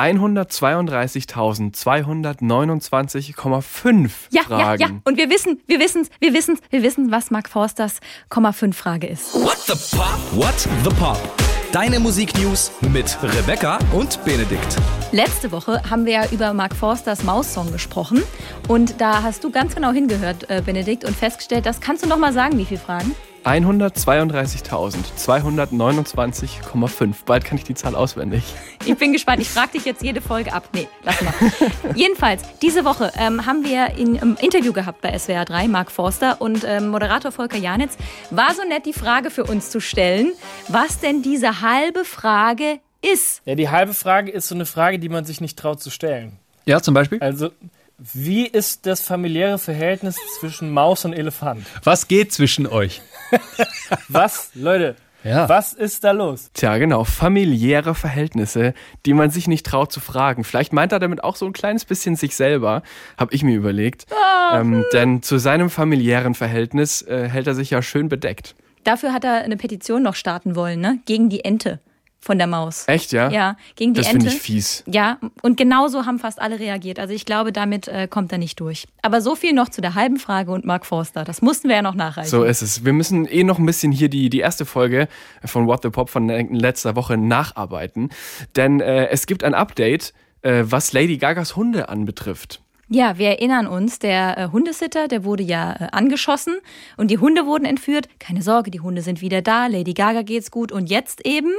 132.229,5 Ja, Fragen. ja, ja. Und wir wissen, wir wissen, wir wissen, wir wissen, was Mark Forsters Komma 5 Frage ist. What the Pop? What the Pop? Deine Musiknews mit Rebecca und Benedikt. Letzte Woche haben wir ja über Mark Forsters Maus-Song gesprochen. Und da hast du ganz genau hingehört, äh, Benedikt, und festgestellt, das kannst du noch mal sagen, wie viele Fragen? 132.229,5. Bald kann ich die Zahl auswendig. Ich bin gespannt. Ich frage dich jetzt jede Folge ab. Nee, lass mal. Jedenfalls, diese Woche ähm, haben wir ihn im Interview gehabt bei SWR 3, Mark Forster und ähm, Moderator Volker Janitz. War so nett, die Frage für uns zu stellen, was denn diese halbe Frage ist. Ja, die halbe Frage ist so eine Frage, die man sich nicht traut zu stellen. Ja, zum Beispiel? Also, wie ist das familiäre Verhältnis zwischen Maus und Elefant? Was geht zwischen euch? Was, Leute, Ja. was ist da los? Tja, genau. Familiäre Verhältnisse, die man sich nicht traut zu fragen. Vielleicht meint er damit auch so ein kleines bisschen sich selber, habe ich mir überlegt. Ähm, denn zu seinem familiären Verhältnis äh, hält er sich ja schön bedeckt. Dafür hat er eine Petition noch starten wollen, ne? Gegen die Ente von der Maus. Echt, ja? Ja, gegen die Das Ente. finde ich fies. Ja, und genauso haben fast alle reagiert. Also ich glaube, damit äh, kommt er nicht durch. Aber so viel noch zu der halben Frage und Mark Forster. Das mussten wir ja noch nachreichen. So ist es. Wir müssen eh noch ein bisschen hier die, die erste Folge von What the Pop von letzter Woche nacharbeiten. Denn äh, es gibt ein Update, äh, was Lady Gagas Hunde anbetrifft. Ja, wir erinnern uns, der äh, Hundesitter, der wurde ja äh, angeschossen und die Hunde wurden entführt. Keine Sorge, die Hunde sind wieder da, Lady Gaga geht's gut und jetzt eben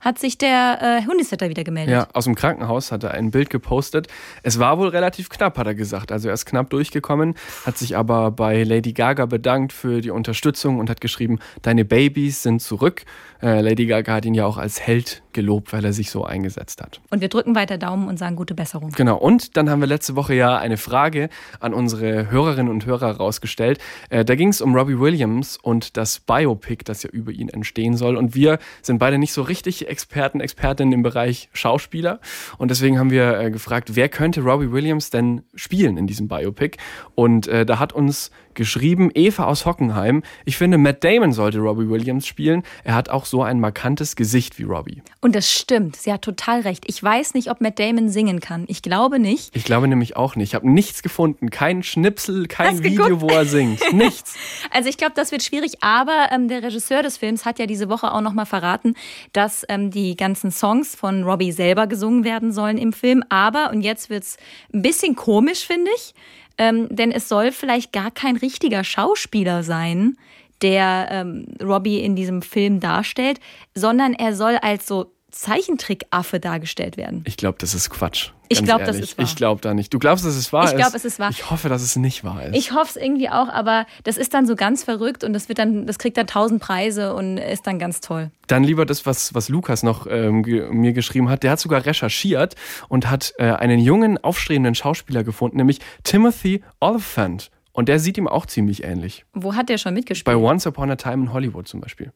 hat sich der äh, Hundesitter wieder gemeldet. Ja, aus dem Krankenhaus hat er ein Bild gepostet. Es war wohl relativ knapp, hat er gesagt. Also er ist knapp durchgekommen, hat sich aber bei Lady Gaga bedankt für die Unterstützung und hat geschrieben, deine Babys sind zurück. Äh, Lady Gaga hat ihn ja auch als Held gelobt, weil er sich so eingesetzt hat. Und wir drücken weiter Daumen und sagen gute Besserung. Genau, und dann haben wir letzte Woche ja eine Frage an unsere Hörerinnen und Hörer rausgestellt. Äh, da ging es um Robbie Williams und das Biopic, das ja über ihn entstehen soll. Und wir sind beide nicht so richtig Experten, Expertinnen im Bereich Schauspieler. Und deswegen haben wir äh, gefragt, wer könnte Robbie Williams denn spielen in diesem Biopic? Und äh, da hat uns geschrieben Eva aus Hockenheim. Ich finde, Matt Damon sollte Robbie Williams spielen. Er hat auch so ein markantes Gesicht wie Robbie. Und das stimmt, sie hat total recht. Ich weiß nicht, ob Matt Damon singen kann. Ich glaube nicht. Ich glaube nämlich auch nicht. Ich habe nichts gefunden. Kein Schnipsel, kein Hast Video, geguckt? wo er singt. Nichts. Also ich glaube, das wird schwierig, aber ähm, der Regisseur des Films hat ja diese Woche auch nochmal verraten, dass ähm, die ganzen Songs von Robbie selber gesungen werden sollen im Film. Aber, und jetzt wird's ein bisschen komisch, finde ich, ähm, denn es soll vielleicht gar kein richtiger Schauspieler sein, der ähm, Robbie in diesem Film darstellt, sondern er soll als so Zeichentrickaffe dargestellt werden. Ich glaube, das ist Quatsch. Ich Ganz glaub, das ist wahr. Ich glaube da nicht. Du glaubst, dass es wahr Ich ist? glaub, es ist wahr. Ich hoffe, dass es nicht wahr ist. Ich hoffe es irgendwie auch, aber das ist dann so ganz verrückt und das wird dann, das kriegt dann tausend Preise und ist dann ganz toll. Dann lieber das, was, was Lukas noch ähm, mir geschrieben hat. Der hat sogar recherchiert und hat äh, einen jungen, aufstrebenden Schauspieler gefunden, nämlich Timothy Oliphant. Und der sieht ihm auch ziemlich ähnlich. Wo hat der schon Bei mitgespielt? Once Upon a Time in Hollywood zum Beispiel.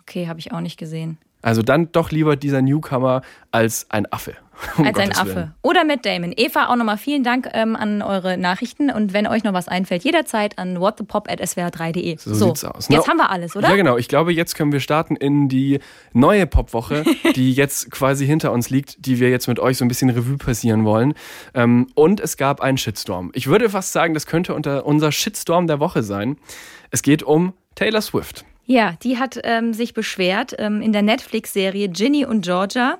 Okay, habe ich auch nicht gesehen. Also dann doch lieber dieser Newcomer als ein Affe. Um Als ein Affe. Willen. Oder Matt Damon. Eva, auch nochmal vielen Dank ähm, an eure Nachrichten und wenn euch noch was einfällt, jederzeit an whatthepop.swr3.de. So sieht's aus. Jetzt Na, haben wir alles, oder? Ja, genau. Ich glaube, jetzt können wir starten in die neue Popwoche, die jetzt quasi hinter uns liegt, die wir jetzt mit euch so ein bisschen Revue passieren wollen. Ähm, und es gab einen Shitstorm. Ich würde fast sagen, das könnte unter unser Shitstorm der Woche sein. Es geht um Taylor Swift. Ja, die hat ähm, sich beschwert. Ähm, in der Netflix-Serie Ginny und Georgia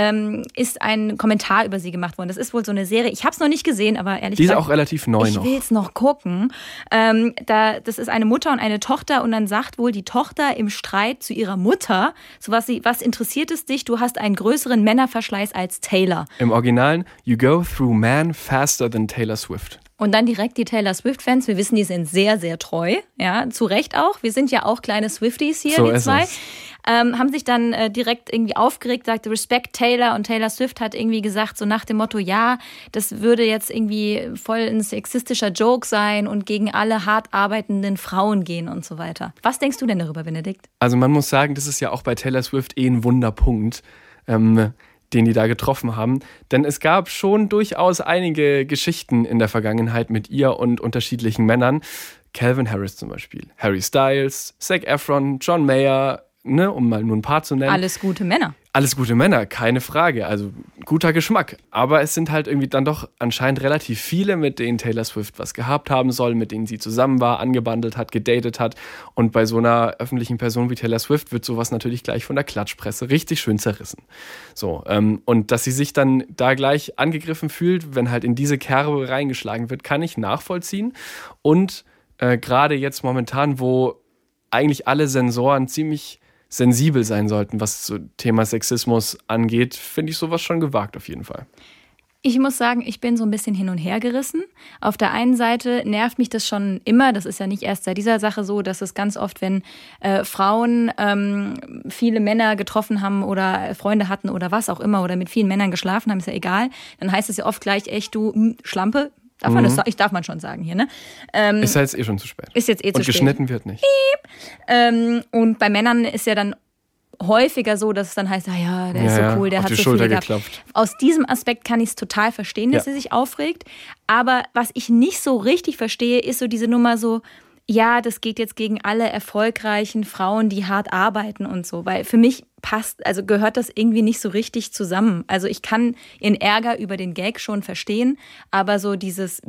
ähm, ist ein Kommentar über sie gemacht worden. Das ist wohl so eine Serie. Ich habe es noch nicht gesehen, aber ehrlich Die ist gesagt. auch relativ neu ich noch. will es noch gucken. Ähm, da, das ist eine Mutter und eine Tochter und dann sagt wohl die Tochter im Streit zu ihrer Mutter, so was, sie, was interessiert es dich? Du hast einen größeren Männerverschleiß als Taylor. Im Originalen, You go through man faster than Taylor Swift. Und dann direkt die Taylor Swift-Fans. Wir wissen, die sind sehr, sehr treu. Ja, zu Recht auch. Wir sind ja auch kleine Swifties hier, So die ist zwei. es. Ähm, haben sich dann äh, direkt irgendwie aufgeregt, sagte Respect Taylor und Taylor Swift hat irgendwie gesagt, so nach dem Motto, ja, das würde jetzt irgendwie voll ein sexistischer Joke sein und gegen alle hart arbeitenden Frauen gehen und so weiter. Was denkst du denn darüber, Benedikt? Also man muss sagen, das ist ja auch bei Taylor Swift eh ein Wunderpunkt, ähm, den die da getroffen haben. Denn es gab schon durchaus einige Geschichten in der Vergangenheit mit ihr und unterschiedlichen Männern. Calvin Harris zum Beispiel, Harry Styles, Zac Efron, John Mayer, ne, um mal nur ein paar zu nennen. Alles gute Männer. Alles gute Männer, keine Frage. Also guter Geschmack. Aber es sind halt irgendwie dann doch anscheinend relativ viele, mit denen Taylor Swift was gehabt haben soll, mit denen sie zusammen war, angebandelt hat, gedatet hat. Und bei so einer öffentlichen Person wie Taylor Swift wird sowas natürlich gleich von der Klatschpresse richtig schön zerrissen. So, ähm, und dass sie sich dann da gleich angegriffen fühlt, wenn halt in diese Kerbe reingeschlagen wird, kann ich nachvollziehen. Und äh, gerade jetzt momentan, wo eigentlich alle Sensoren ziemlich sensibel sein sollten, was so Thema Sexismus angeht, finde ich sowas schon gewagt auf jeden Fall. Ich muss sagen, ich bin so ein bisschen hin und her gerissen. Auf der einen Seite nervt mich das schon immer, das ist ja nicht erst seit dieser Sache so, dass es ganz oft, wenn äh, Frauen ähm, viele Männer getroffen haben oder Freunde hatten oder was auch immer oder mit vielen Männern geschlafen haben, ist ja egal, dann heißt es ja oft gleich echt, du mh, Schlampe. Darf man das, ich darf man schon sagen hier, ne? Ähm, Ist ja jetzt eh schon zu spät. ist jetzt eh zu Und spät. geschnitten wird nicht. Ähm, und bei Männern ist ja dann häufiger so, dass es dann heißt, ah ja, der ist Ja, so ja, cool, der hat die so Schulter viel gehabt. geklopft. Aus diesem Aspekt kann ich es total verstehen, dass Ja. sie sich aufregt. Aber was ich nicht so richtig verstehe, ist so diese Nummer so, ja, das geht jetzt gegen alle erfolgreichen Frauen, die hart arbeiten und so. Weil für mich passt, also gehört das irgendwie nicht so richtig zusammen. Also ich kann ihren Ärger über den Gag schon verstehen, aber so dieses,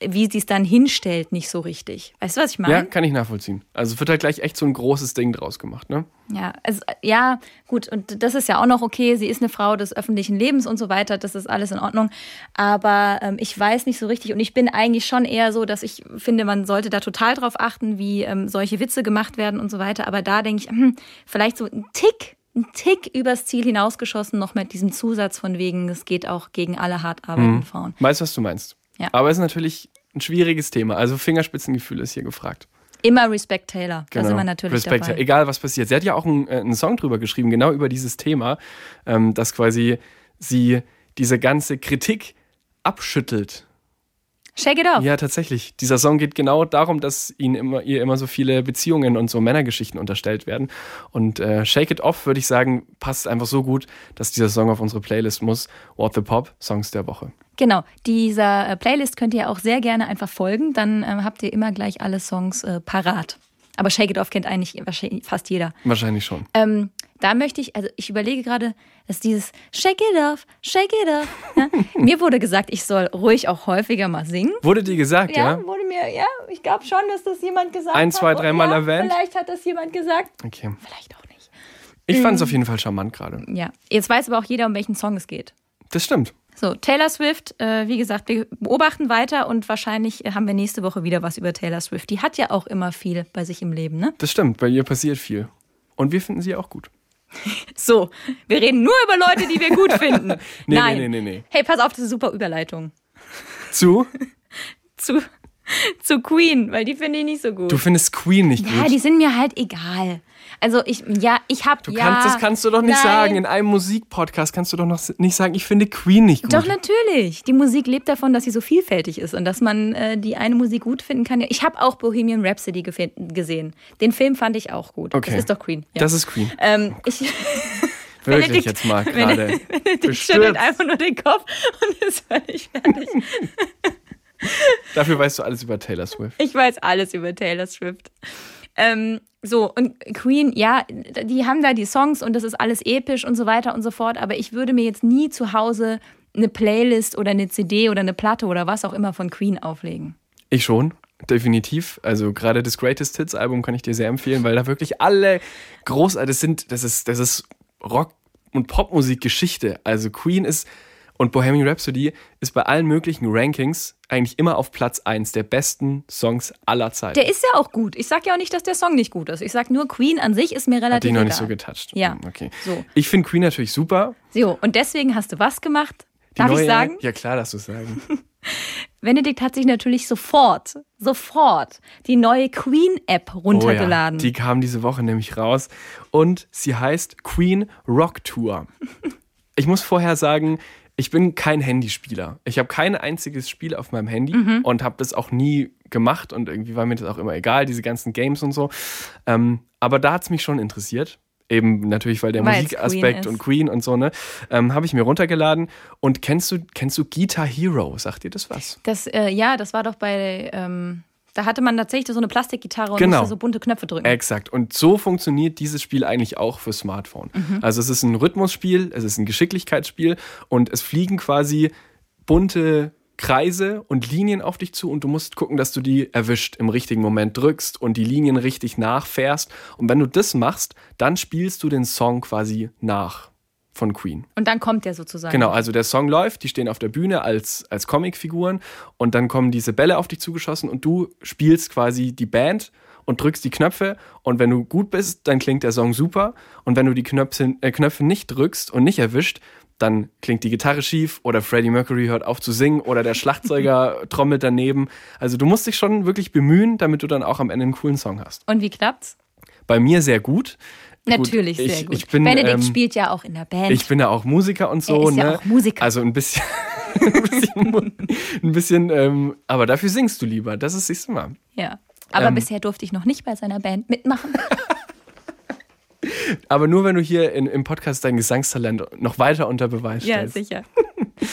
wie sie es dann hinstellt, nicht so richtig. Weißt du, was ich meine? Ja, kann ich nachvollziehen. Also wird halt gleich echt so ein großes Ding draus gemacht, ne? Ja, also, ja, gut, und das ist ja auch noch okay. Sie ist eine Frau des öffentlichen Lebens und so weiter. Das ist alles in Ordnung. Aber ähm, ich weiß nicht so richtig. Und ich bin eigentlich schon eher so, dass ich finde, man sollte da total drauf achten, wie ähm, solche Witze gemacht werden und so weiter. Aber da denke ich, hm, vielleicht so ein Tick, ein Tick übers Ziel hinausgeschossen, noch mit diesem Zusatz von wegen, es geht auch gegen alle hart arbeitenden Frauen. Weißt, was du meinst. Ja. Aber es ist natürlich ein schwieriges Thema. Also Fingerspitzengefühl ist hier gefragt. Immer Respect Taylor. Da sind wir natürlich Genau. Respekt, dabei. egal was passiert. Sie hat ja auch einen, äh, einen Song drüber geschrieben, genau über dieses Thema, ähm, dass quasi sie diese ganze Kritik abschüttelt. Shake it off. Ja, tatsächlich. Dieser Song geht genau darum, dass ihnen immer, ihr immer so viele Beziehungen und so Männergeschichten unterstellt werden. Und äh, Shake It Off, würde ich sagen, passt einfach so gut, dass dieser Song auf unsere Playlist muss. What the Pop, Songs der Woche. Genau, dieser äh, Playlist könnt ihr auch sehr gerne einfach folgen, dann ähm, habt ihr immer gleich alle Songs äh, parat. Aber Shake It Off kennt eigentlich wahrscheinlich fast jeder. Wahrscheinlich schon. Ähm, da möchte ich, also ich überlege gerade, dass dieses Shake It Off, Shake It Off. Ja, mir wurde gesagt, ich soll ruhig auch häufiger mal singen. Wurde dir gesagt, ja? Ja, wurde mir, ja, ich glaube schon, dass das jemand gesagt Ein, hat. zwei, Und dreimal ja, erwähnt? Vielleicht hat das jemand gesagt, Okay. vielleicht auch nicht. Ich fand es auf jeden Fall charmant gerade. Ja, jetzt weiß aber auch jeder, um welchen Song es geht. Das stimmt. So, Taylor Swift, äh, wie gesagt, wir beobachten weiter und wahrscheinlich haben wir nächste Woche wieder was über Taylor Swift. Die hat ja auch immer viel bei sich im Leben, ne? Das stimmt. Bei ihr passiert viel. Und wir finden sie auch gut. So, wir reden nur über Leute, die wir gut finden. Nee, Nein. nee, nee, nee, nee. Hey, pass auf, das ist eine super Überleitung. Zu? Zu, zu Queen, weil die finde ich nicht so gut. Du findest Queen nicht ja, gut. die sind mir halt egal. Also ich, ja, ich hab, Du ja. kannst, das kannst du doch nicht nein. sagen. In einem Musikpodcast kannst du doch noch nicht sagen, ich finde Queen nicht gut. Doch, natürlich. Die Musik lebt davon, dass sie so vielfältig ist und dass man äh, die eine Musik gut finden kann. Ich habe auch Bohemian Rhapsody gesehen. Den Film fand ich auch gut. Okay. Das ist doch Queen. Ja. Das ist Queen. ähm, ich, Wirklich Benedikt- jetzt mal gerade. Benedikt schüttelt einfach nur den Kopf und ist völlig fertig. Dafür weißt du alles über Taylor Swift. Ich weiß alles über Taylor Swift. Ähm, so, und Queen, ja, die haben da die Songs und das ist alles episch und so weiter und so fort, aber ich würde mir jetzt nie zu Hause eine Playlist oder eine CD oder eine Platte oder was auch immer von Queen auflegen. Ich schon, definitiv. Also gerade das Greatest Hits Album kann ich dir sehr empfehlen, weil da wirklich alle großartig sind. Das ist, das ist Rock- und Popmusik-Geschichte. Also Queen ist und Bohemian Rhapsody ist bei allen möglichen Rankings eigentlich immer auf Platz 1 der besten Songs aller Zeiten. Der ist ja auch gut. Ich sag ja auch nicht, dass der Song nicht gut ist. Ich sag nur, Queen an sich ist mir Hat relativ dich noch egal. nicht so getoucht. Ja. Okay. So. Ich finde Queen natürlich super. So, und deswegen hast du was gemacht? Die Darf neue, ich sagen? Ja, klar, darfst du sagen. Benedikt hat sich natürlich sofort, sofort die neue Queen-App runtergeladen. Oh ja, die kam diese Woche nämlich raus und sie heißt Queen Rock Tour. Ich muss vorher sagen, ich bin kein Handyspieler. Ich habe kein einziges Spiel auf meinem Handy Mhm. und habe das auch nie gemacht und irgendwie war mir das auch immer egal, diese ganzen Games und so. Ähm, aber da hat es mich schon interessiert. Eben natürlich, weil der Musikaspekt und. Queen und so, ne? Ähm, habe ich mir runtergeladen. Und kennst du, kennst du Guitar Hero? Sagt dir das was? Das, äh, ja, das war doch bei, ähm, Da hatte man tatsächlich so eine Plastikgitarre und Genau. musste so bunte Knöpfe drücken. Exakt. Und so funktioniert dieses Spiel eigentlich auch für Smartphone. Also es ist ein Rhythmusspiel, es ist ein Geschicklichkeitsspiel und es fliegen quasi bunte Kreise und Linien auf dich zu und du musst gucken, dass du die erwischt, im richtigen Moment drückst und die Linien richtig nachfährst. Und wenn du das machst, dann spielst du den Song quasi nach von Queen. Und dann kommt der sozusagen. Genau, also der Song läuft, die stehen auf der Bühne als, als Comicfiguren und dann kommen diese Bälle auf dich zugeschossen und du spielst quasi die Band und drückst die Knöpfe und wenn du gut bist, dann klingt der Song super und wenn du die Knöpfe, äh, Knöpfe nicht drückst und nicht erwischt, dann klingt die Gitarre schief oder Freddie Mercury hört auf zu singen oder der Schlagzeuger trommelt daneben. Also du musst dich schon wirklich bemühen, damit du dann auch am Ende einen coolen Song hast. Und wie klappt's? Bei mir sehr gut. Natürlich Gut, sehr ich- gut. ich bin, Benedikt ähm, spielt ja auch in der Band. Ich bin ja auch Musiker und so. Er ist ja ne? auch Musiker. Also ein bisschen. ein bisschen, ein bisschen ähm, aber dafür singst du lieber. Das ist, siehst du mal. ja. Aber Ähm, bisher durfte ich noch nicht bei seiner Band mitmachen. Aber nur wenn du hier in, im Podcast dein Gesangstalent noch weiter unter Beweis ja, stellst. sicher.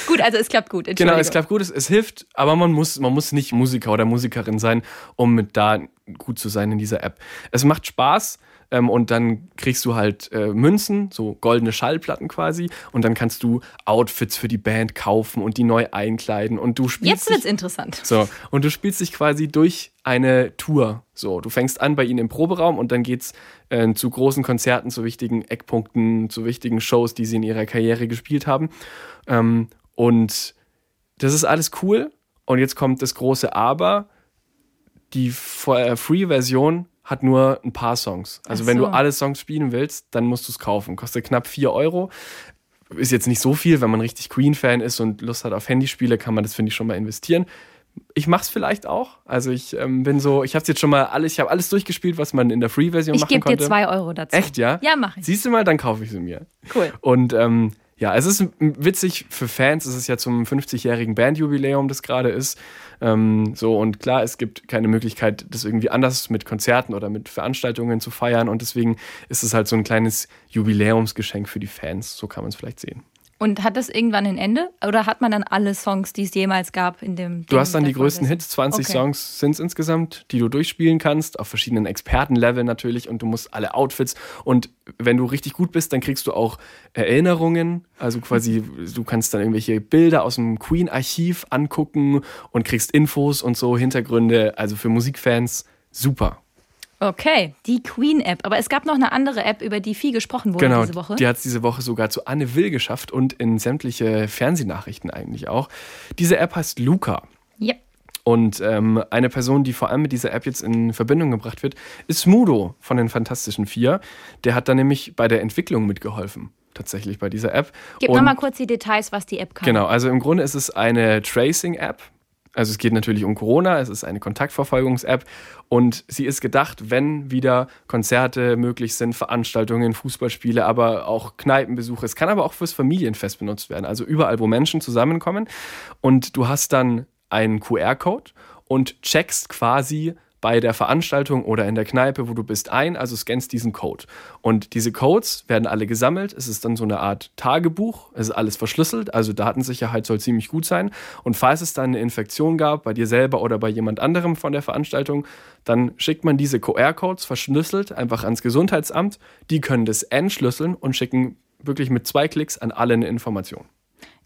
gut, also es klappt gut. Genau, es klappt gut, es, es hilft, aber man muss, man muss nicht Musiker oder Musikerin sein, um mit da gut zu sein in dieser App. Es macht Spaß ähm, und dann kriegst du halt äh, Münzen, so goldene Schallplatten quasi, und dann kannst du Outfits für die Band kaufen und die neu einkleiden und du spielst. Jetzt wird's dich- interessant. So, und du spielst dich quasi durch eine Tour. So, du fängst an bei ihnen im Proberaum und dann geht's äh, zu großen Konzerten, zu wichtigen Eckpunkten, zu wichtigen Shows, die sie in ihrer Karriere gespielt haben. Ähm, und das ist alles cool. Und jetzt kommt das große Aber. Die äh, Free-Version hat nur ein paar Songs. Also Ach wenn du so. alle Songs spielen willst, dann musst du es kaufen. Kostet knapp 4 Euro. Ist jetzt nicht so viel, wenn man richtig Queen-Fan ist und Lust hat auf Handyspiele, kann man das, finde ich, schon mal investieren. Ich mach's vielleicht auch. Also ich ähm, bin so, ich habe jetzt schon mal alles, ich habe alles durchgespielt, was man in der Free-Version Ich machen gebe dir konnte. zwei Euro dazu. Echt, ja? Ja, mach ich. Siehst du mal, dann kaufe ich sie mir. Cool. Und ähm, ja, es ist witzig für Fans. Es ist ja zum 50-jährigen Bandjubiläum, das gerade ist. Ähm, so und klar, es gibt keine Möglichkeit, das irgendwie anders mit Konzerten oder mit Veranstaltungen zu feiern. Und deswegen ist es halt so ein kleines Jubiläumsgeschenk für die Fans. So kann man es vielleicht sehen. Und hat das irgendwann ein Ende? Oder hat man dann alle Songs, die es jemals gab in dem Du hast dann die größten Hits. Hits, 20 Okay. Songs sind es insgesamt, die du durchspielen kannst, auf verschiedenen Expertenlevel natürlich und du musst alle Outfits und wenn du richtig gut bist, dann kriegst du auch Erinnerungen, also quasi du kannst dann irgendwelche Bilder aus dem Queen-Archiv angucken und kriegst Infos und so, Hintergründe, also für Musikfans super. Okay, die Queen-App. Aber es gab noch eine andere App, über die viel gesprochen wurde Genau, diese Woche. die hat es diese Woche sogar zu Anne Will geschafft und in sämtliche Fernsehnachrichten eigentlich auch. Diese App heißt Luca. ja. Und ähm, eine Person, die vor allem mit dieser App jetzt in Verbindung gebracht wird, ist Smudo von den Fantastischen Vier. Der hat da nämlich bei der Entwicklung mitgeholfen, tatsächlich bei dieser App. Gib nochmal kurz die Details, was die App kann. Genau, also im Grunde ist es eine Tracing-App. Also es geht natürlich um Corona, es ist eine Kontaktverfolgungs-App und sie ist gedacht, wenn wieder Konzerte möglich sind, Veranstaltungen, Fußballspiele, aber auch Kneipenbesuche. Es kann aber auch fürs Familienfest benutzt werden, also überall, wo Menschen zusammenkommen. Und du hast dann einen QR-Code und checkst quasi bei der Veranstaltung oder in der Kneipe, wo du bist, ein, also scannst diesen Code. Und diese Codes werden alle gesammelt. Es ist dann so eine Art Tagebuch. Es ist alles verschlüsselt, also Datensicherheit soll ziemlich gut sein. Und falls es dann eine Infektion gab, bei dir selber oder bei jemand anderem von der Veranstaltung, dann schickt man diese QR-Codes verschlüsselt einfach ans Gesundheitsamt. Die können das entschlüsseln und schicken wirklich mit zwei Klicks an alle eine Information.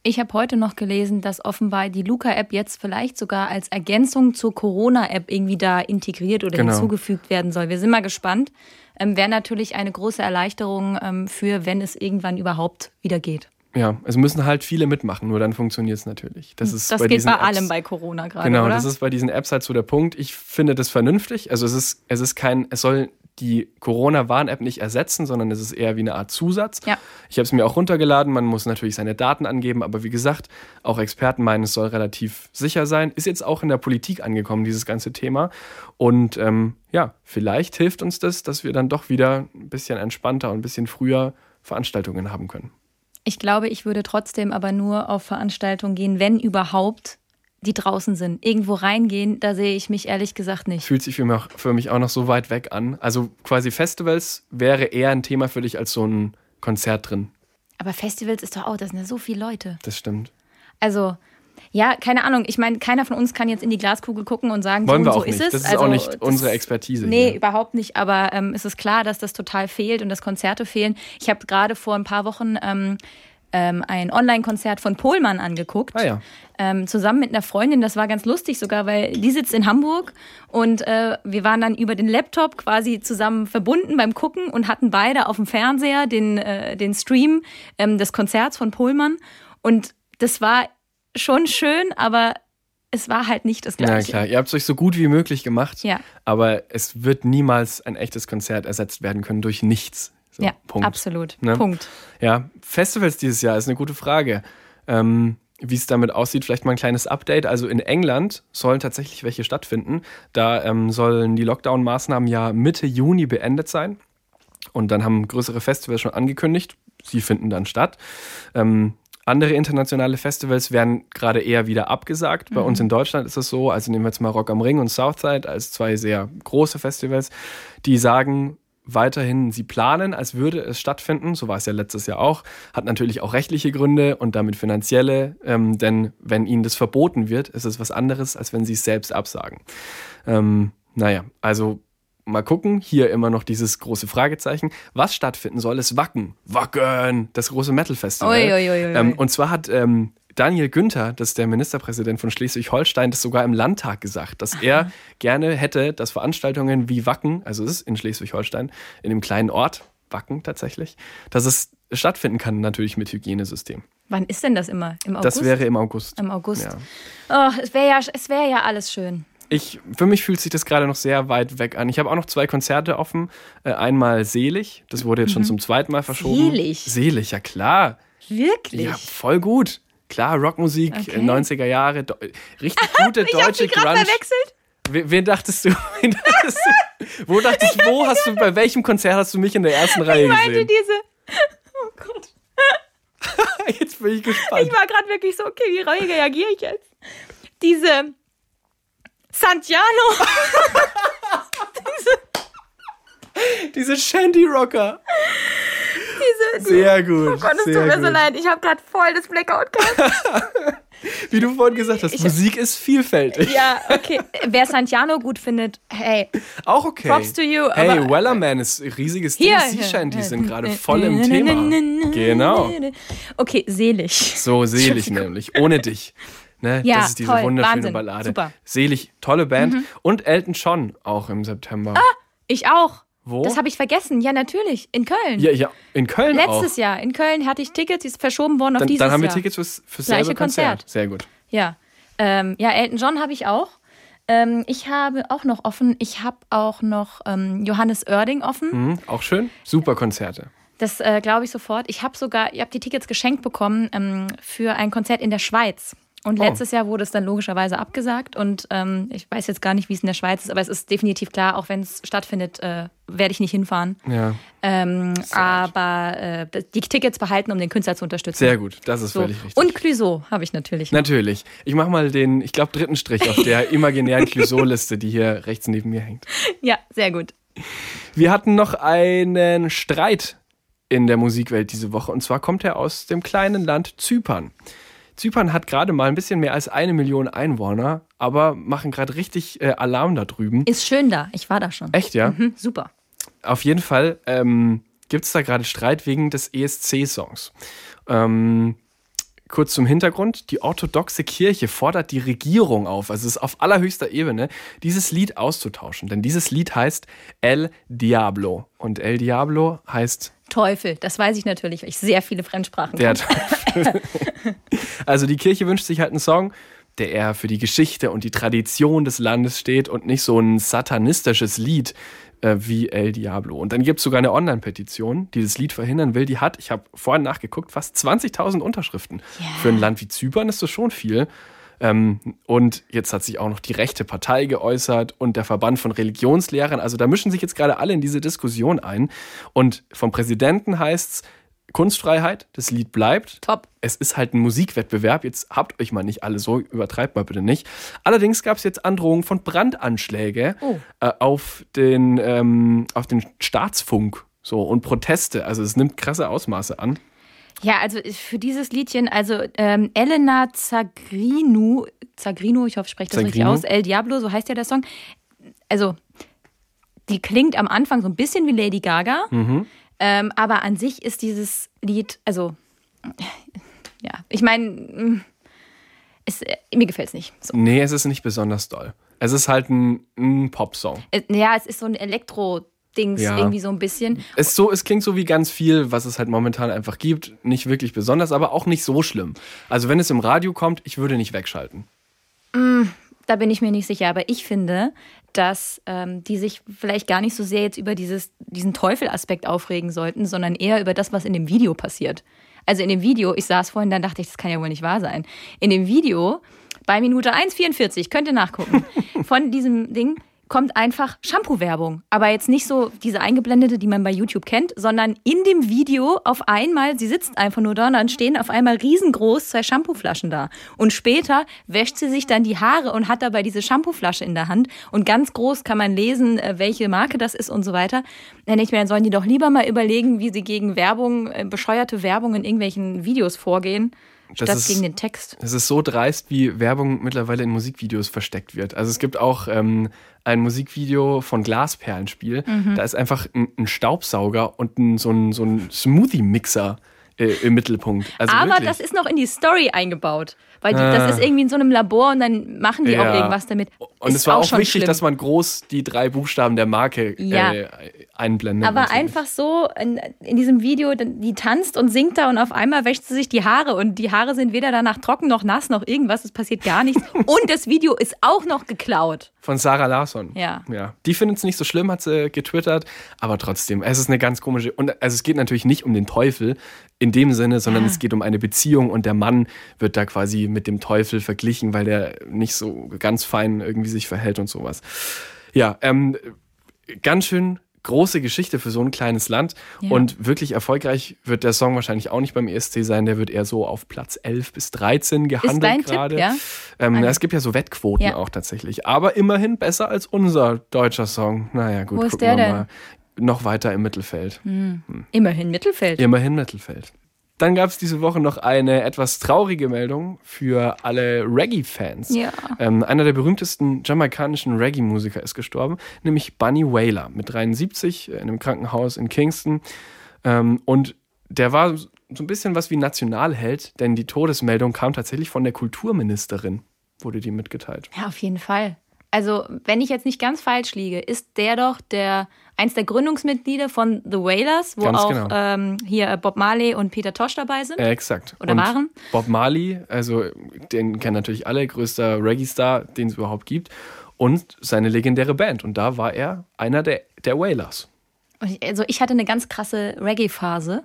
Ich habe heute noch gelesen, dass offenbar die Luca-App jetzt vielleicht sogar als Ergänzung zur Corona-App irgendwie da integriert oder Genau. hinzugefügt werden soll. Wir sind mal gespannt. Ähm, Wäre natürlich eine große Erleichterung ähm, für, wenn es irgendwann überhaupt wieder geht. Ja, es müssen halt viele mitmachen, nur dann funktioniert es natürlich. Das, ist Das bei geht bei Apps- allem bei Corona gerade, Genau, oder? das ist bei diesen Apps halt so der Punkt. Ich finde das vernünftig. Also es ist, es ist kein, es soll die Corona-Warn-App nicht ersetzen, sondern es ist eher wie eine Art Zusatz. Ja. Ich habe es mir auch runtergeladen. Man muss natürlich seine Daten angeben, aber wie gesagt, auch Experten meinen, es soll relativ sicher sein. Ist jetzt auch in der Politik angekommen, dieses ganze Thema. Und ähm, ja, vielleicht hilft uns das, dass wir dann doch wieder ein bisschen entspannter und ein bisschen früher Veranstaltungen haben können. Ich glaube, ich würde trotzdem aber nur auf Veranstaltungen gehen, wenn überhaupt, die draußen sind. Irgendwo reingehen, da sehe ich mich ehrlich gesagt nicht. fühlt sich für mich, für mich auch noch so weit weg an. Also quasi Festivals wäre eher ein Thema für dich als so ein Konzert drin. Aber Festivals ist doch auch, das sind ja so viele Leute. Das stimmt. Also, Ja, keine Ahnung. Ich meine, keiner von uns kann jetzt in die Glaskugel gucken und sagen, Wollen so wir auch so nicht. ist es. Das ist auch nicht unsere Expertise Nee, hier. überhaupt nicht. Aber ähm, es ist klar, dass das total fehlt und dass Konzerte fehlen. Ich habe gerade vor ein paar Wochen ähm, ähm, ein Online-Konzert von Pohlmann angeguckt. Ah ja. ähm, zusammen mit einer Freundin. Das war ganz lustig sogar, weil die sitzt in Hamburg und äh, wir waren dann über den Laptop quasi zusammen verbunden beim Gucken und hatten beide auf dem Fernseher den, äh, den Stream ähm, des Konzerts von Pohlmann. Und das war schon schön, aber es war halt nicht das Ja, Gleiche. klar. Ihr habt es euch so gut wie möglich gemacht. Ja. Aber es wird niemals ein echtes Konzert ersetzt werden können durch nichts. So, Ja, Punkt. absolut. Ne? Punkt. Ja, Festivals dieses Jahr ist eine gute Frage. Ähm, wie es damit aussieht, vielleicht mal ein kleines Update. Also in England sollen tatsächlich welche stattfinden. Da ähm, sollen die Lockdown-Maßnahmen ja Mitte Juni beendet sein. Und dann haben größere Festivals schon angekündigt, sie finden dann statt. Ähm, andere internationale Festivals werden gerade eher wieder abgesagt. Bei uns in Deutschland ist es so, also nehmen wir jetzt mal Rock am Ring und Southside als zwei sehr große Festivals, die sagen weiterhin, sie planen, als würde es stattfinden. So war es ja letztes Jahr auch. Hat natürlich auch rechtliche Gründe und damit finanzielle, ähm, denn wenn ihnen das verboten wird, ist es was anderes, als wenn sie es selbst absagen. Ähm, naja, also mal gucken. Hier immer noch dieses große Fragezeichen. Was stattfinden soll, ist Wacken. Wacken, das große ui, ui. Ähm, und zwar hat ähm, Daniel Günther, das ist der Ministerpräsident von Schleswig-Holstein, das sogar im Landtag gesagt, dass er gerne hätte, dass Veranstaltungen wie Wacken, also es ist in Schleswig-Holstein, in dem kleinen Ort, Wacken tatsächlich, dass es stattfinden kann, natürlich mit Hygienesystem. Wann ist denn das immer? Im August? Das wäre im August. Im August. Ja. Oh, es wäre ja, es wär ja alles schön. Ich, für mich fühlt sich das gerade noch sehr weit weg an. Ich habe auch noch zwei Konzerte offen. Äh, einmal Selig, das wurde jetzt schon zum zweiten Mal verschoben. Mhm. Selig? Selig, ja klar. Wirklich? Ja, voll gut. Klar, Rockmusik, Okay. äh, 90er Jahre, richtig gute ich deutsche gerade Grunge. verwechselt. Wen, dachtest du? Wen dachtest du? Wo dachtest du, wo hast du, bei welchem Konzert hast du mich in der ersten Reihe Ich meinte gesehen? diese. Oh Gott. Jetzt bin ich gespannt. Ich war gerade wirklich so, okay, wie re- reagiere ich jetzt? Diese Santiano. Diese Shandy Rocker. Diese, Sehr gut. Oh Gott, es tut mir gut. so leid. Ich habe gerade voll das Blackout gehabt. Wie du vorhin gesagt hast, Musik ist vielfältig. Ja, okay. Wer Santiano gut findet, hey, Auch okay. Props to you, Hey, Wellerman ist ein riesiges Ding. Hier, Sea hier. Shanties sind gerade voll im Thema. Genau. Okay, selig. So selig nämlich. Ohne dich. Ne? Ja, das ist diese toll. wunderschöne Wahnsinn. Ballade. Super. Selig, tolle Band. Und Elton John auch im September. Ich auch. Wo? Das habe ich vergessen. Ja, natürlich. In Köln. ja, ja, in Köln Letztes auch. Jahr. In Köln hatte ich Tickets, die ist verschoben worden auf Dann, dieses dann haben wir Jahr. Tickets fürs, fürs Gleiche selbe Konzert. Konzert. Sehr gut. Ja. Ähm, ja, Elton John habe ich auch. Ähm, ich habe auch noch offen, ich habe auch noch ähm, Johannes Oerding offen. Mhm, auch schön. Super Konzerte. Das äh, glaube ich sofort. Ich habe sogar, ich habe die Tickets geschenkt bekommen ähm, für ein Konzert in der Schweiz. Und Oh. letztes Jahr wurde es dann logischerweise abgesagt. Und ähm, ich weiß jetzt gar nicht, wie es in der Schweiz ist, aber es ist definitiv klar, auch wenn es stattfindet, äh, werde ich nicht hinfahren. Ja, Ähm, aber äh, die Tickets behalten, um den Künstler zu unterstützen. sehr gut. Das ist So. völlig richtig. Und Clouseau habe ich natürlich. noch. Natürlich. Ich mache mal den, ich glaube, dritten Strich auf der imaginären Clouseau-Liste, die hier rechts neben mir hängt. Ja, sehr gut. Wir hatten noch einen Streit in der Musikwelt diese Woche und zwar kommt er aus dem kleinen Land Zypern. Zypern hat gerade mal ein bisschen mehr als eine Million Einwohner, aber machen gerade richtig äh, Alarm da drüben. Ist schön da. Ich war da schon. Echt, ja? Hm, super. Auf jeden Fall ähm, gibt es da gerade Streit wegen des ESC-Songs. Ähm, kurz zum Hintergrund. Die orthodoxe Kirche fordert die Regierung auf, also es ist auf allerhöchster Ebene, dieses Lied auszutauschen. Denn dieses Lied heißt El Diablo. Und El Diablo heißt Teufel, das weiß ich natürlich, weil ich sehr viele Fremdsprachen der kann. Teufel. also die Kirche wünscht sich halt einen Song, der eher für die Geschichte und die Tradition des Landes steht und nicht so ein satanistisches Lied äh, wie El Diablo. Und dann gibt es sogar eine Online-Petition, die das Lied verhindern will. Die hat, ich habe vorhin nachgeguckt, fast 20.000 Unterschriften. Für ein Land wie Zypern ist das schon viel. Ähm, und jetzt hat sich auch noch die rechte Partei geäußert und der Verband von Religionslehrern. Also da mischen sich jetzt gerade alle in diese Diskussion ein. Und vom Präsidenten heißt es, Kunstfreiheit, das Lied bleibt. Top. Es ist halt ein Musikwettbewerb. Jetzt habt euch mal nicht alle so, übertreibt mal bitte nicht. Allerdings gab es jetzt Androhungen von Brandanschläge Oh. äh, auf, den, ähm, auf den Staatsfunk so, und Proteste. Also es nimmt krasse Ausmaße an. Ja, also für dieses Liedchen, also ähm, Elena Zagrinu, Zagrino, ich hoffe, ich spreche das richtig Zagrino? aus, El Diablo, so heißt ja der Song. Also, die klingt am Anfang so ein bisschen wie Lady Gaga, ähm, aber an sich ist dieses Lied, also, ja, ich meine, es, äh, mir gefällt es nicht. So. Nee, es ist nicht besonders doll. Es ist halt ein, ein Popsong. Äh, Ja, es ist so ein Elektro-Dings Ja. irgendwie so ein bisschen. Es, so, es klingt so wie ganz viel, was es halt momentan einfach gibt. Nicht wirklich besonders, aber auch nicht so schlimm. Also wenn es im Radio kommt, ich würde nicht wegschalten. Da bin ich mir nicht sicher, aber ich finde, dass ähm, die sich vielleicht gar nicht so sehr jetzt über dieses, diesen Teufelaspekt aufregen sollten, sondern eher über das, was in dem Video passiert. Also in dem Video, ich saß vorhin, dann dachte ich, das kann ja wohl nicht wahr sein. In dem Video, bei Minute 1,44, könnt ihr nachgucken, von diesem Ding kommt einfach Shampoo-Werbung. Aber jetzt nicht so diese eingeblendete, die man bei YouTube kennt, sondern in dem Video auf einmal, sie sitzt einfach nur da und dann stehen auf einmal riesengroß zwei Shampooflaschen da. Und später wäscht sie sich dann die Haare und hat dabei diese Shampooflasche in der Hand. Und ganz groß kann man lesen, äh, welche Marke das ist und so weiter. Dann denke ich mir, dann sollen die doch lieber mal überlegen, wie sie gegen Werbung, äh, bescheuerte Werbung in irgendwelchen Videos vorgehen, Das statt ist- gegen den Text. Es ist so dreist, wie Werbung mittlerweile in Musikvideos versteckt wird. Also es gibt auch ähm, ein Musikvideo von Glasperlenspiel. Mhm. Da ist einfach ein, ein Staubsauger und ein, so ein, so ein Smoothie-Mixer äh, im Mittelpunkt. Also Aber wirklich. das ist noch in die Story eingebaut. Weil die, Ah. das ist irgendwie in so einem Labor und dann machen die auch Ja. irgendwas damit. Und Ist es war auch, wichtig, schlimm. dass man groß die drei Buchstaben der Marke Ja. äh, einblendet. Aber natürlich. einfach so in, in diesem Video, die tanzt und singt da und auf einmal wäscht sie sich die Haare und die Haare sind weder danach trocken noch nass noch irgendwas, es passiert gar nichts. und das Video ist auch noch geklaut. Von Sarah Larsson. Ja. ja. Die findet es nicht so schlimm, hat sie getwittert. Aber trotzdem, es ist eine ganz komische. Und also es geht natürlich nicht um den Teufel in dem Sinne, sondern es geht um eine Beziehung und der Mann wird da quasi mit dem Teufel verglichen, weil der nicht so ganz fein irgendwie sich verhält und sowas. Ja, ähm, ganz schön große Geschichte für so ein kleines Land. Ja. Und wirklich erfolgreich wird der Song wahrscheinlich auch nicht beim ESC sein. Der wird eher so auf Platz 11 bis 13 gehandelt gerade. ja? Ähm, Also- es gibt ja so Wettquoten auch tatsächlich. Aber immerhin besser als unser deutscher Song. Naja, gut, Wo ist gucken der wir denn? mal. Noch weiter im Mittelfeld. Immerhin Mittelfeld. Immerhin Mittelfeld. Dann gab es diese Woche noch eine etwas traurige Meldung für alle Reggae-Fans. Ja. Ähm, einer der berühmtesten jamaikanischen Reggae-Musiker ist gestorben, nämlich Bunny Wailer mit 73 in einem Krankenhaus in Kingston. Ähm, und der war so ein bisschen was wie Nationalheld, denn die Todesmeldung kam tatsächlich von der Kulturministerin, wurde die mitgeteilt. Ja, auf jeden Fall. Also, wenn ich jetzt nicht ganz falsch liege, ist der doch der eins der Gründungsmitglieder von The Wailers, wo Ganz auch genau. ähm, hier Bob Marley und Peter Tosh dabei sind. Äh, exakt. Oder und waren? Bob Marley, also den kennen natürlich alle, größter Reggae-Star, den es überhaupt gibt. Und seine legendäre Band. Und da war er einer der, der Wailers. Also, ich hatte eine ganz krasse Reggae-Phase.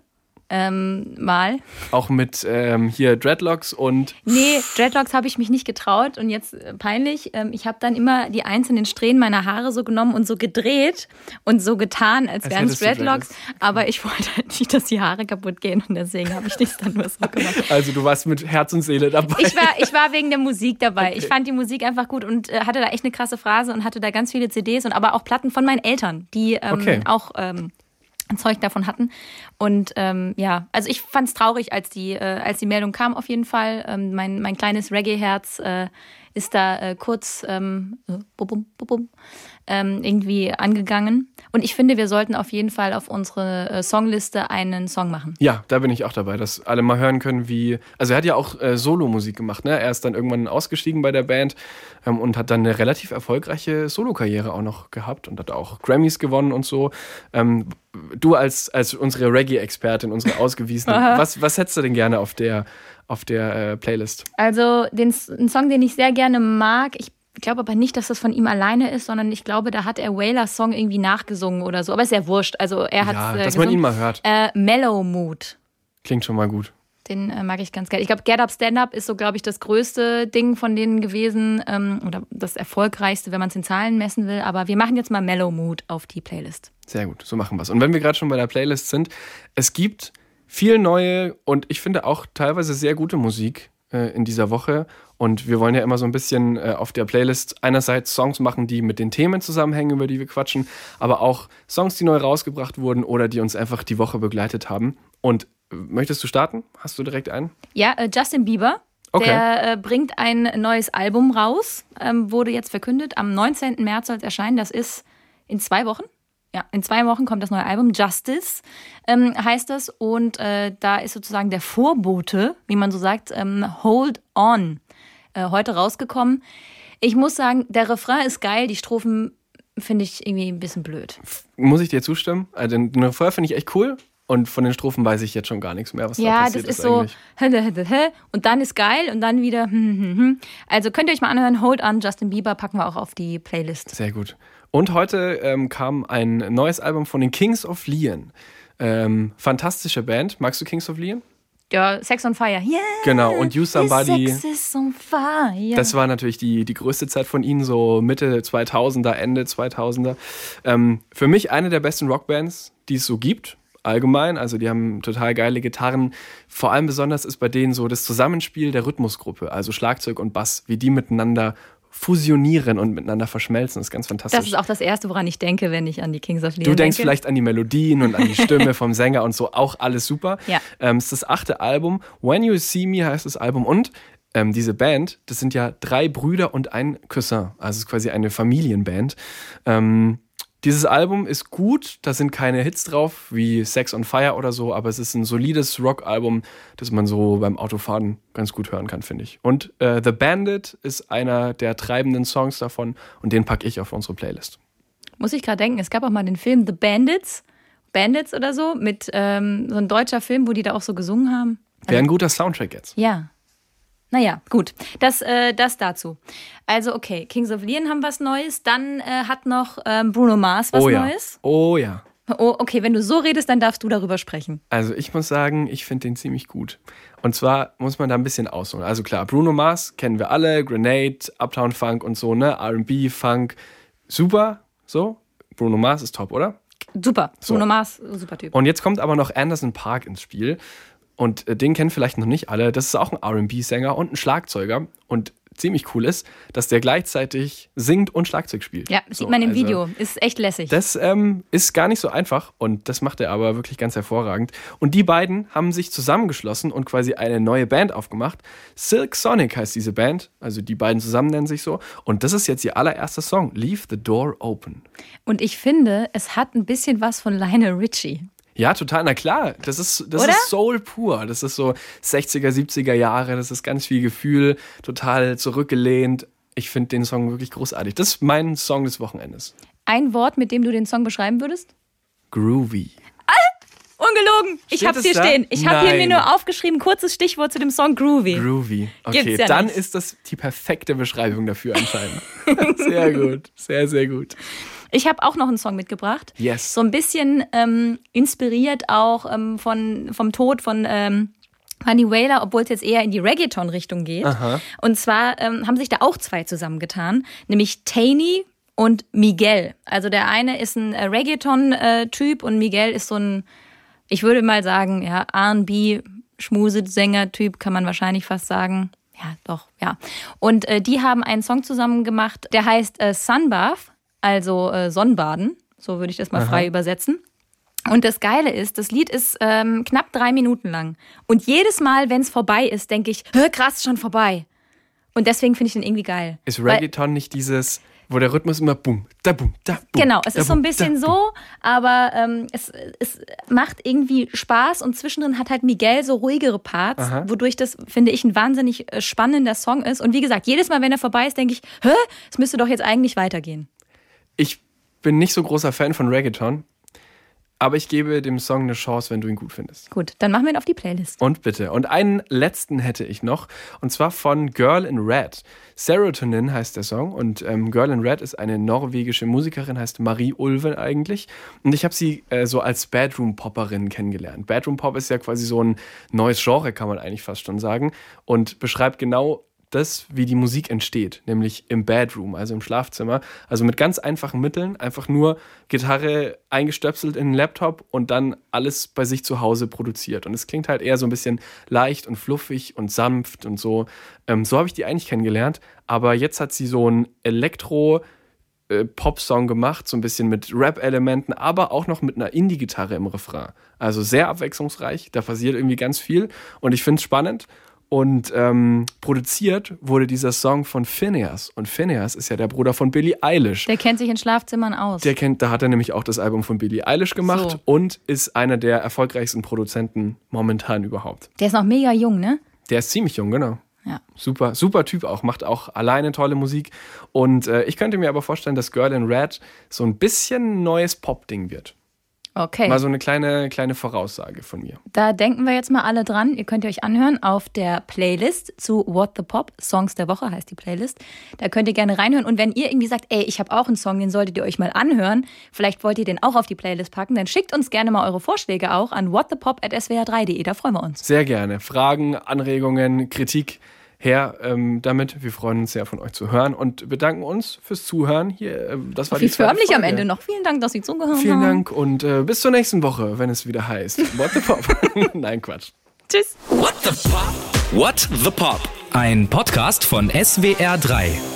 Ähm, mal. Auch mit ähm, hier Dreadlocks und Nee, Dreadlocks habe ich mich nicht getraut und jetzt äh, peinlich. Ähm, ich habe dann immer die einzelnen Strähnen meiner Haare so genommen und so gedreht und so getan, als, Als wären es Dreadlocks. Aber ich wollte halt nicht, dass die Haare kaputt gehen und deswegen habe ich das dann nur so gemacht. also du warst mit Herz und Seele dabei. Ich war, ich war wegen der Musik dabei. Ich fand die Musik einfach gut und äh, hatte da echt eine krasse Phrase und hatte da ganz viele CDs und aber auch Platten von meinen Eltern, die ähm, Okay. auch ähm, Zeug davon hatten. Und ähm, ja, also ich fand es traurig, als die, äh, als die Meldung kam auf jeden Fall. Ähm, mein, mein kleines Reggae-Herz äh, ist da äh, kurz ähm, äh, bum, bum, bum, ähm, irgendwie angegangen. Und ich finde, wir sollten auf jeden Fall auf unsere äh, Songliste einen Song machen. Ja, da bin ich auch dabei, dass alle mal hören können, wie. Also er hat ja auch äh, Solo-Musik gemacht, ne? Er ist dann irgendwann ausgestiegen bei der Band ähm, und hat dann eine relativ erfolgreiche Solo-Karriere auch noch gehabt und hat auch Grammys gewonnen und so. Ähm, du als, als unsere Reggae-Expertin, unsere ausgewiesene, was, was hättest du denn gerne auf der, auf der äh, Playlist? Also den, einen Song, den ich sehr gerne mag, ich glaube aber nicht, dass das von ihm alleine ist, sondern ich glaube, da hat er Wailers Song irgendwie nachgesungen oder so. Aber ist ja wurscht. Also er hat Ja, äh, dass man ihn gesungen. mal hört. Äh, Mellow Mood. Klingt schon mal gut. Den äh, mag ich ganz gerne. Ich glaube, Get Up Stand Up ist so, glaube ich, das größte Ding von denen gewesen ähm, oder das erfolgreichste, wenn man es in Zahlen messen will. Aber wir machen jetzt mal Mellow Mood auf die Playlist. Sehr gut, so machen wir es. Und wenn wir gerade schon bei der Playlist sind, es gibt viel neue und ich finde auch teilweise sehr gute Musik äh, in dieser Woche. Und wir wollen ja immer so ein bisschen äh, auf der Playlist einerseits Songs machen, die mit den Themen zusammenhängen, über die wir quatschen, aber auch Songs, die neu rausgebracht wurden oder die uns einfach die Woche begleitet haben. Und möchtest du starten? Hast du direkt einen? Ja, äh, Justin Bieber. Okay. Der äh, bringt ein neues Album raus, ähm, wurde jetzt verkündet. Am 19. März soll es erscheinen. Das ist in zwei Wochen. Ja, in zwei Wochen kommt das neue Album. Justice ähm, heißt das. Und äh, da ist sozusagen der Vorbote, wie man so sagt, ähm, Hold On, äh, heute rausgekommen. Ich muss sagen, der Refrain ist geil, die Strophen finde ich irgendwie ein bisschen blöd. Muss ich dir zustimmen? Also den Refrain finde ich echt cool. Und von den Strophen weiß ich jetzt schon gar nichts mehr, was da Ja, das passiert ist so und dann ist geil und dann wieder hm, hm, hm. Also könnt ihr euch mal anhören, Hold On, Justin Bieber packen wir auch auf die Playlist. Sehr gut. Und heute ähm, kam ein neues Album von den Kings of Leon. Ähm, fantastische Band. Magst du Kings of Leon? Ja, Sex on Fire. Yeah. Genau, und You Somebody. Sex is on fire. Das war natürlich die, die größte Zeit von ihnen, so Mitte 2000er, Ende 2000er. Ähm, für mich eine der besten Rockbands, die es so gibt. Allgemein, also die haben total geile Gitarren. Vor allem besonders ist bei denen so das Zusammenspiel der Rhythmusgruppe, also Schlagzeug und Bass, wie die miteinander fusionieren und miteinander verschmelzen. Das ist ganz fantastisch. das ist auch das Erste, woran ich denke, wenn ich an die Kings of Leon Du denkst denke. vielleicht an die Melodien und an die Stimme vom Sänger und so, auch alles super. Ja. Ähm, es ist das achte Album. When You See Me heißt das Album und ähm, diese Band, das sind ja drei Brüder und ein Cousin. Also es ist quasi eine Familienband. Ähm, dieses Album ist gut, da sind keine Hits drauf, wie Sex on Fire oder so, aber es ist ein solides Rockalbum, das man so beim Autofahren ganz gut hören kann, finde ich. Und äh, The Bandit ist einer der treibenden Songs davon und den packe ich auf unsere Playlist. Muss ich gerade denken, es gab auch mal den Film The Bandits, Bandits oder so, mit ähm, so ein deutscher Film, wo die da auch so gesungen haben. Wäre ein guter Soundtrack jetzt. Ja. Naja, gut. Das, äh, das dazu. Also, okay, Kings of Leon haben was Neues. Dann äh, hat noch ähm, Bruno Mars was oh ja. Neues. Oh ja. Oh, okay, wenn du so redest, dann darfst du darüber sprechen. Also ich muss sagen, ich finde den ziemlich gut. Und zwar muss man da ein bisschen ausholen. Also klar, Bruno Mars kennen wir alle, Grenade, Uptown Funk und so, ne? RB, Funk, super, so. Bruno Mars ist top, oder? Super. So. Bruno Mars, super Typ. Und jetzt kommt aber noch Anderson Park ins Spiel. Und äh, den kennen vielleicht noch nicht alle. Das ist auch ein RB-Sänger und ein Schlagzeuger. Und ziemlich cool ist, dass der gleichzeitig singt und Schlagzeug spielt. ja, sieht So, man im also- Video. Ist echt lässig. Das ähm, ist gar nicht so einfach und das macht er aber wirklich ganz hervorragend. Und die beiden haben sich zusammengeschlossen und quasi eine neue Band aufgemacht. Silk Sonic heißt diese Band, also die beiden zusammen nennen sich so. Und das ist jetzt ihr allererster Song, Leave the Door Open. Und ich finde, es hat ein bisschen was von Lionel Richie. Ja, total, na klar. Das ist, das Oder? ist Soul pur. Das ist so 60er, 70er Jahre. Das ist ganz viel Gefühl, total zurückgelehnt. Ich finde den Song wirklich großartig. Das ist mein Song des Wochenendes. Ein Wort, mit dem du den Song beschreiben würdest? Groovy. Ungelogen. Ich Steht hab's es hier da? stehen. Ich habe hier mir nur aufgeschrieben, kurzes Stichwort zu dem Song Groovy. Groovy. Okay, ja dann nicht. ist das die perfekte Beschreibung dafür anscheinend. sehr gut, sehr, sehr gut. Ich habe auch noch einen Song mitgebracht. Yes. So ein bisschen ähm, inspiriert auch ähm, von, vom Tod von ähm, Honey Whaler, obwohl es jetzt eher in die Reggaeton-Richtung geht. Und zwar ähm, haben sich da auch zwei zusammengetan, nämlich Taney und Miguel. Also der eine ist ein äh, Reggaeton-Typ und Miguel ist so ein, ich würde mal sagen, ja, R&B, Schmusesänger-Typ, kann man wahrscheinlich fast sagen. Ja, doch, ja. Und äh, die haben einen Song zusammen gemacht, der heißt äh, Sunbath, also äh, Sonnenbaden. So würde ich das mal frei übersetzen. Und das Geile ist, das Lied ist ähm, knapp drei Minuten lang. Und jedes Mal, wenn es vorbei ist, denke ich, "Hä, krass, schon vorbei. Und deswegen finde ich den irgendwie geil. Ist Weil- Reggaeton nicht dieses, wo der Rhythmus immer bum, da bum, da bum. Genau, es da ist so ein bisschen da so, aber ähm, es, es macht irgendwie Spaß und zwischendrin hat halt Miguel so ruhigere Parts, wodurch das, finde ich, ein wahnsinnig äh, spannender Song ist. Und wie gesagt, jedes Mal, wenn er vorbei ist, denke ich, hä, es müsste doch jetzt eigentlich weitergehen. Ich bin nicht so großer Fan von Reggaeton, aber ich gebe dem Song eine Chance, wenn du ihn gut findest. Gut, dann machen wir ihn auf die Playlist. Und bitte. Und einen letzten hätte ich noch, und zwar von Girl in Red. Serotonin heißt der Song und ähm, Girl in Red ist eine norwegische Musikerin, heißt Marie Ulven eigentlich. Und ich habe sie äh, so als Bedroom-Popperin kennengelernt. Bedroom-Pop ist ja quasi so ein neues Genre, kann man eigentlich fast schon sagen, und beschreibt genau das, wie die Musik entsteht, nämlich im Bedroom, also im Schlafzimmer. Also mit ganz einfachen Mitteln, einfach nur Gitarre eingestöpselt in den Laptop und dann alles bei sich zu Hause produziert. Und es klingt halt eher so ein bisschen leicht und fluffig und sanft und so. Ähm, so habe ich die eigentlich kennengelernt. Aber jetzt hat sie so ein Elektro- äh, Pop-Song gemacht, so ein bisschen mit Rap-Elementen, aber auch noch mit einer Indie-Gitarre im Refrain. Also sehr abwechslungsreich, da passiert irgendwie ganz viel und ich finde es spannend. Und ähm, produziert wurde dieser Song von Phineas. Und Phineas ist ja der Bruder von Billie Eilish. Der kennt sich in Schlafzimmern aus. Der kennt, da hat er nämlich auch das Album von Billie Eilish gemacht So. und ist einer der erfolgreichsten Produzenten momentan überhaupt. Der ist noch mega jung, ne? Der ist ziemlich jung, genau. Ja. Super, super Typ auch, macht auch alleine tolle Musik. Und äh, ich könnte mir aber vorstellen, dass Girl in Red so ein bisschen neues Pop-Ding wird. Okay. Mal so eine kleine, kleine Voraussage von mir. Da denken wir jetzt mal alle dran. Ihr könnt ihr euch anhören auf der Playlist zu What the Pop. Songs der Woche heißt die Playlist. Da könnt ihr gerne reinhören. Und wenn ihr irgendwie sagt, ey, ich habe auch einen Song, den solltet ihr euch mal anhören, vielleicht wollt ihr den auch auf die Playlist packen, dann schickt uns gerne mal eure Vorschläge auch an whatthepop.swr3.de. Da freuen wir uns. Sehr gerne. Fragen, Anregungen, Kritik her ähm, damit. Wir freuen uns sehr von euch zu hören und bedanken uns fürs Zuhören. Hier, äh, das war Wie die förmlich am Folge. Ende noch. Vielen Dank, dass Sie zugehört Vielen haben. Dank und äh, bis zur nächsten Woche, wenn es wieder heißt What the Pop. Nein, Quatsch. Tschüss. What the Pop? What the Pop? Ein Podcast von SWR3.